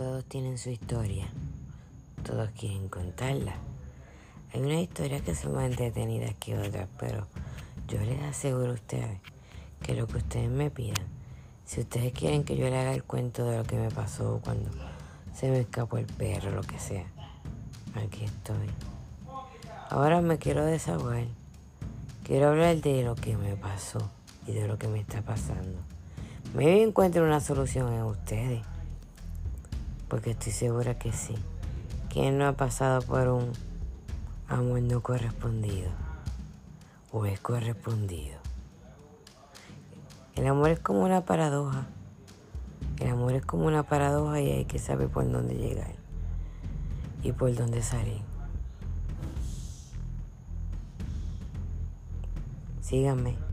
Todos tienen su historia. Todos quieren contarla. Hay una historia que son más entretenidas que otras, pero yo les aseguro a ustedes que lo que ustedes me pidan, si ustedes quieren que yo le haga el cuento de lo que me pasó cuando se me escapó el perro, lo que sea, aquí estoy. Ahora me quiero desahogar. Quiero hablar de lo que me pasó y de lo que me está pasando. Me encuentro una solución en ustedes. Porque estoy segura que sí. ¿Quién no ha pasado por un amor no correspondido? ¿O es correspondido? El amor es como una paradoja. El amor es como una paradoja y hay que saber por dónde llegar y por dónde salir. Síganme.